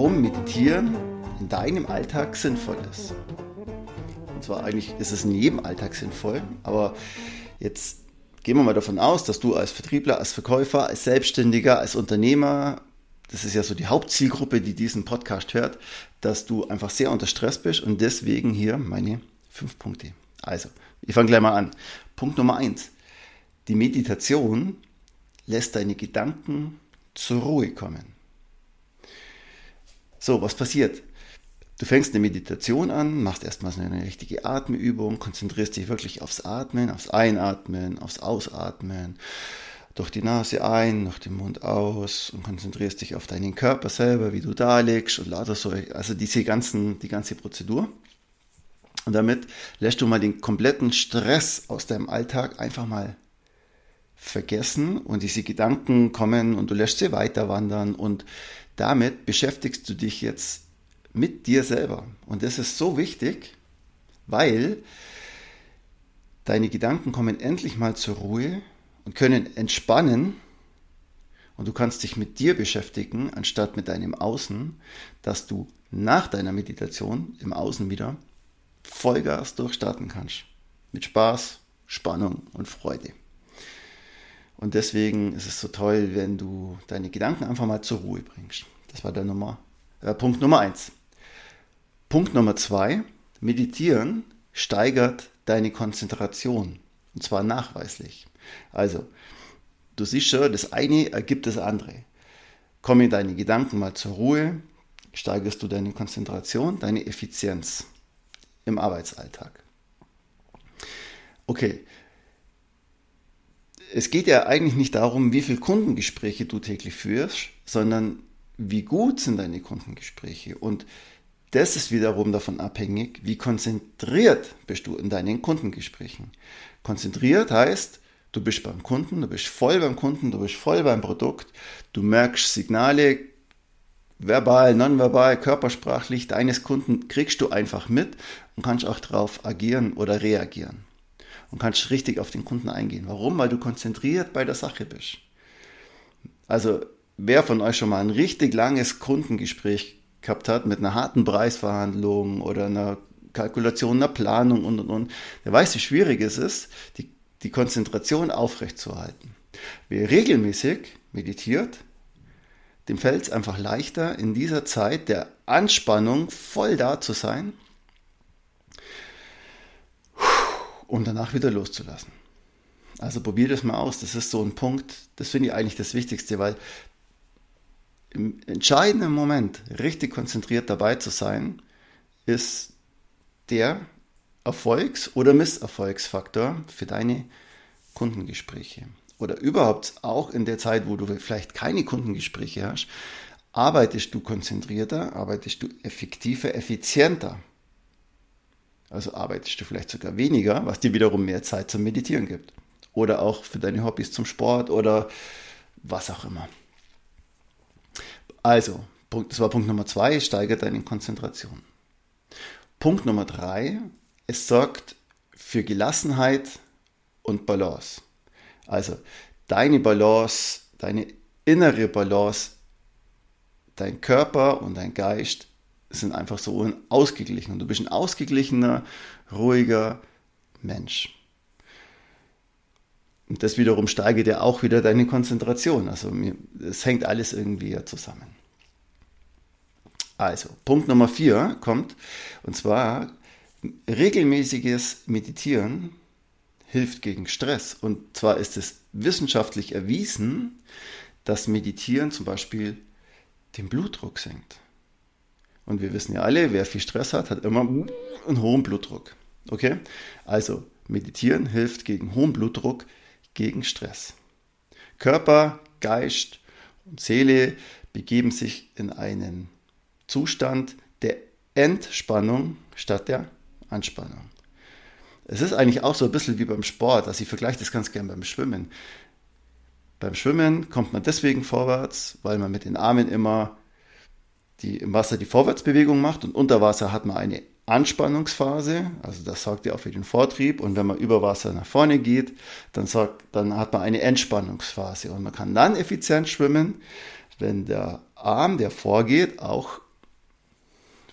Warum Meditieren in deinem Alltag sinnvoll ist. Und zwar eigentlich ist es in jedem Alltag sinnvoll, aber jetzt gehen wir mal davon aus, dass du als Vertriebler, als Verkäufer, als Selbstständiger, als Unternehmer, das ist ja so die Hauptzielgruppe, die diesen Podcast hört, dass du einfach sehr unter Stress bist und deswegen hier meine fünf Punkte. Also, ich fange gleich mal an. Punkt Nummer eins. Die Meditation lässt deine Gedanken zur Ruhe kommen. So, was passiert? Du fängst eine Meditation an, machst erstmal eine richtige Atemübung, konzentrierst dich wirklich aufs Atmen, aufs Einatmen, aufs Ausatmen, durch die Nase ein, durch den Mund aus und konzentrierst dich auf deinen Körper selber, wie du da liegst und lauter so, also diese ganzen, die ganze Prozedur. Und damit lässt du mal den kompletten Stress aus deinem Alltag einfach mal vergessen und diese Gedanken kommen und du lässt sie weiter wandern und damit beschäftigst du dich jetzt mit dir selber. Und das ist so wichtig, weil deine Gedanken kommen endlich mal zur Ruhe und können entspannen und du kannst dich mit dir beschäftigen, anstatt mit deinem Außen, dass du nach deiner Meditation im Außen wieder Vollgas durchstarten kannst. Mit Spaß, Spannung und Freude. Und deswegen ist es so toll, wenn du deine Gedanken einfach mal zur Ruhe bringst. Das war der Nummer, äh, Punkt Nummer eins. Punkt Nummer zwei. Meditieren steigert deine Konzentration. Und zwar nachweislich. Also, du siehst schon, das eine ergibt das andere. Komme deine Gedanken mal zur Ruhe, steigerst du deine Konzentration, deine Effizienz im Arbeitsalltag. Okay. Es geht ja eigentlich nicht darum, wie viele Kundengespräche du täglich führst, sondern wie gut sind deine Kundengespräche. Und das ist wiederum davon abhängig, wie konzentriert bist du in deinen Kundengesprächen. Konzentriert heißt, du bist beim Kunden, du bist voll beim Kunden, du bist voll beim Produkt, du merkst Signale, verbal, nonverbal, körpersprachlich deines Kunden kriegst du einfach mit und kannst auch darauf agieren oder reagieren. Und kannst richtig auf den Kunden eingehen. Warum? Weil du konzentriert bei der Sache bist. Also, wer von euch schon mal ein richtig langes Kundengespräch gehabt hat mit einer harten Preisverhandlung oder einer Kalkulation, einer Planung und und und, der weiß, wie schwierig es ist, die, die Konzentration aufrechtzuerhalten. Wer regelmäßig meditiert, dem fällt es einfach leichter, in dieser Zeit der Anspannung voll da zu sein und danach wieder loszulassen. Also probier das mal aus. Das ist so ein Punkt, das finde ich eigentlich das Wichtigste, weil im entscheidenden Moment richtig konzentriert dabei zu sein, ist der Erfolgs- oder Misserfolgsfaktor für deine Kundengespräche oder überhaupt auch in der Zeit, wo du vielleicht keine Kundengespräche hast, arbeitest du konzentrierter, arbeitest du effektiver, effizienter. Also arbeitest du vielleicht sogar weniger, was dir wiederum mehr Zeit zum Meditieren gibt. Oder auch für deine Hobbys zum Sport oder was auch immer. Also, das war Punkt Nummer zwei, steigert deine Konzentration. Punkt Nummer drei, es sorgt für Gelassenheit und Balance. Also deine Balance, deine innere Balance, dein Körper und dein Geist sind einfach so ausgeglichen. Und du bist ein ausgeglichener, ruhiger Mensch. Und das wiederum steigert ja auch wieder deine Konzentration. Also es hängt alles irgendwie zusammen. Also, Punkt Nummer vier kommt, und zwar regelmäßiges Meditieren hilft gegen Stress. Und zwar ist es wissenschaftlich erwiesen, dass Meditieren zum Beispiel den Blutdruck senkt. Und wir wissen ja alle, wer viel Stress hat, hat immer einen hohen Blutdruck. Okay? Also, meditieren hilft gegen hohen Blutdruck, gegen Stress. Körper, Geist und Seele begeben sich in einen Zustand der Entspannung statt der Anspannung. Es ist eigentlich auch so ein bisschen wie beim Sport, also ich vergleiche das ganz gern beim Schwimmen. Beim Schwimmen kommt man deswegen vorwärts, weil man mit den Armen immer die, im Wasser die Vorwärtsbewegung macht und unter Wasser hat man eine Anspannungsphase, also das sorgt ja auch für den Vortrieb und wenn man über Wasser nach vorne geht, dann, sorgt, dann hat man eine Entspannungsphase und man kann dann effizient schwimmen, wenn der Arm, der vorgeht, auch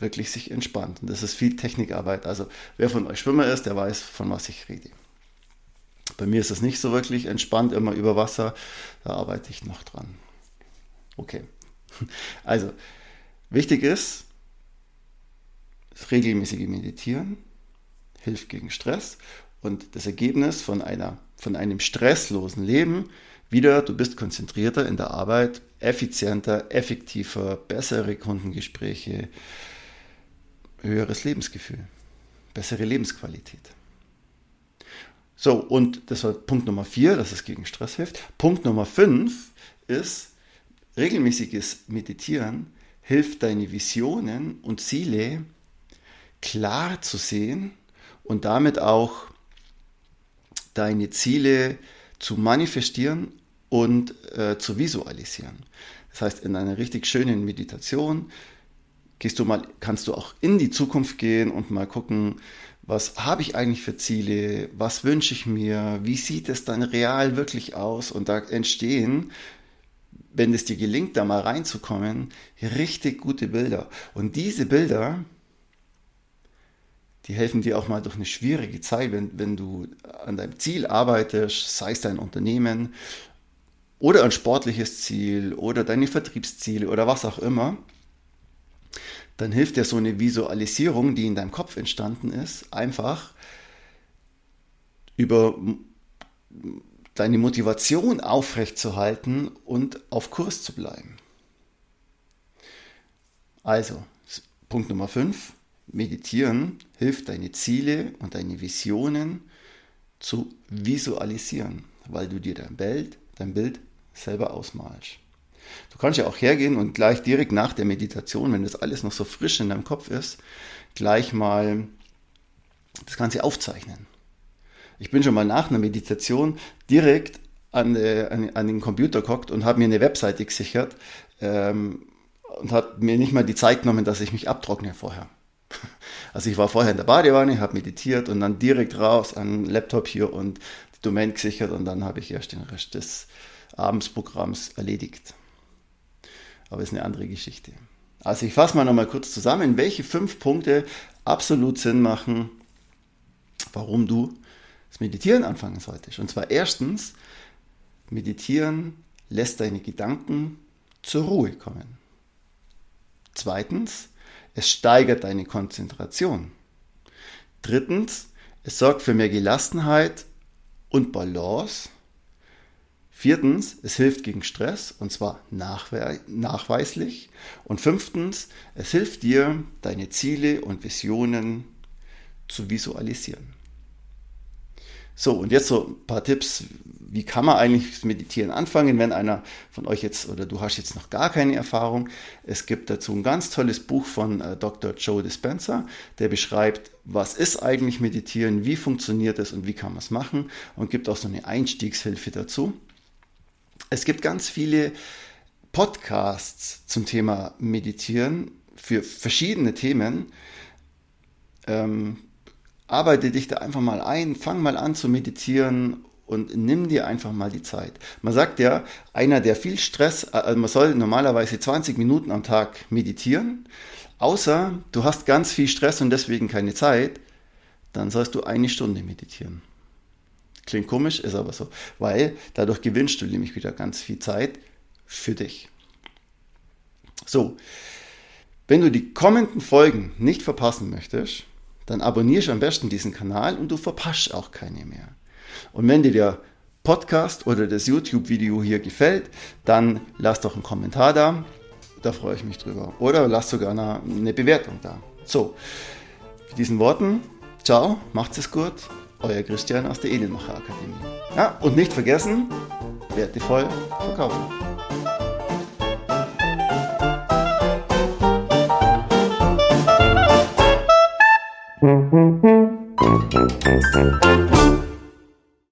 wirklich sich entspannt. Und das ist viel Technikarbeit. Also wer von euch Schwimmer ist, der weiß, von was ich rede. Bei mir ist es nicht so wirklich entspannt, immer über Wasser. Da arbeite ich noch dran. Okay. Also, wichtig ist, das regelmäßige Meditieren hilft gegen Stress und das Ergebnis von, einer, von einem stresslosen Leben wieder, du bist konzentrierter in der Arbeit, effizienter, effektiver, bessere Kundengespräche, höheres Lebensgefühl, bessere Lebensqualität. So, und das war Punkt Nummer vier, dass es gegen Stress hilft. Punkt Nummer fünf ist, regelmäßiges Meditieren hilft deine Visionen und Ziele klar zu sehen und damit auch deine Ziele zu manifestieren und äh, zu visualisieren. Das heißt, in einer richtig schönen Meditation gehst du mal, kannst du auch in die Zukunft gehen und mal gucken, was habe ich eigentlich für Ziele, was wünsche ich mir, wie sieht es dann real wirklich aus und da entstehen, wenn es dir gelingt, da mal reinzukommen, richtig gute Bilder. Und diese Bilder, die helfen dir auch mal durch eine schwierige Zeit, wenn, wenn du an deinem Ziel arbeitest, sei es dein Unternehmen oder ein sportliches Ziel oder deine Vertriebsziele oder was auch immer dann hilft dir so eine Visualisierung, die in deinem Kopf entstanden ist, einfach über deine Motivation aufrechtzuerhalten und auf Kurs zu bleiben. Also, Punkt Nummer 5, meditieren hilft deine Ziele und deine Visionen zu visualisieren, weil du dir dein Bild, dein Bild selber ausmalst. Du kannst ja auch hergehen und gleich direkt nach der Meditation, wenn das alles noch so frisch in deinem Kopf ist, gleich mal das Ganze aufzeichnen. Ich bin schon mal nach einer Meditation direkt an, äh, an, an den Computer geguckt und habe mir eine Webseite gesichert ähm, und habe mir nicht mal die Zeit genommen, dass ich mich abtrockne vorher. Also ich war vorher in der Badewanne, habe meditiert und dann direkt raus an den Laptop hier und die Domain gesichert und dann habe ich erst den Rest des Abendsprogramms erledigt. Aber ist eine andere Geschichte. Also ich fasse mal nochmal kurz zusammen, welche fünf Punkte absolut Sinn machen, warum du das Meditieren anfangen solltest. Und zwar erstens, Meditieren lässt deine Gedanken zur Ruhe kommen. Zweitens, es steigert deine Konzentration. Drittens, es sorgt für mehr Gelassenheit und Balance. Viertens, es hilft gegen Stress und zwar nachweislich. Und fünftens, es hilft dir, deine Ziele und Visionen zu visualisieren. So, und jetzt so ein paar Tipps, wie kann man eigentlich Meditieren anfangen, wenn einer von euch jetzt oder du hast jetzt noch gar keine Erfahrung. Es gibt dazu ein ganz tolles Buch von äh, Dr. Joe Dispenza, der beschreibt, was ist eigentlich Meditieren, wie funktioniert es und wie kann man es machen und gibt auch so eine Einstiegshilfe dazu. Es gibt ganz viele Podcasts zum Thema Meditieren für verschiedene Themen. Ähm, arbeite dich da einfach mal ein, fang mal an zu meditieren und nimm dir einfach mal die Zeit. Man sagt ja, einer, der viel Stress, also man soll normalerweise 20 Minuten am Tag meditieren, Außer du hast ganz viel Stress und deswegen keine Zeit, dann sollst du eine Stunde meditieren. Klingt komisch, ist aber so, weil dadurch gewinnst du nämlich wieder ganz viel Zeit für dich. So, wenn du die kommenden Folgen nicht verpassen möchtest, dann abonnierst am besten diesen Kanal und du verpasst auch keine mehr. Und wenn dir der Podcast oder das YouTube-Video hier gefällt, dann lass doch einen Kommentar da. Da freue ich mich drüber. Oder lass sogar eine, eine Bewertung da. So, mit diesen Worten, ciao, macht's es gut. Euer Christian aus der Edelmacher Akademie. Ja, und nicht vergessen, wertevoll verkaufen.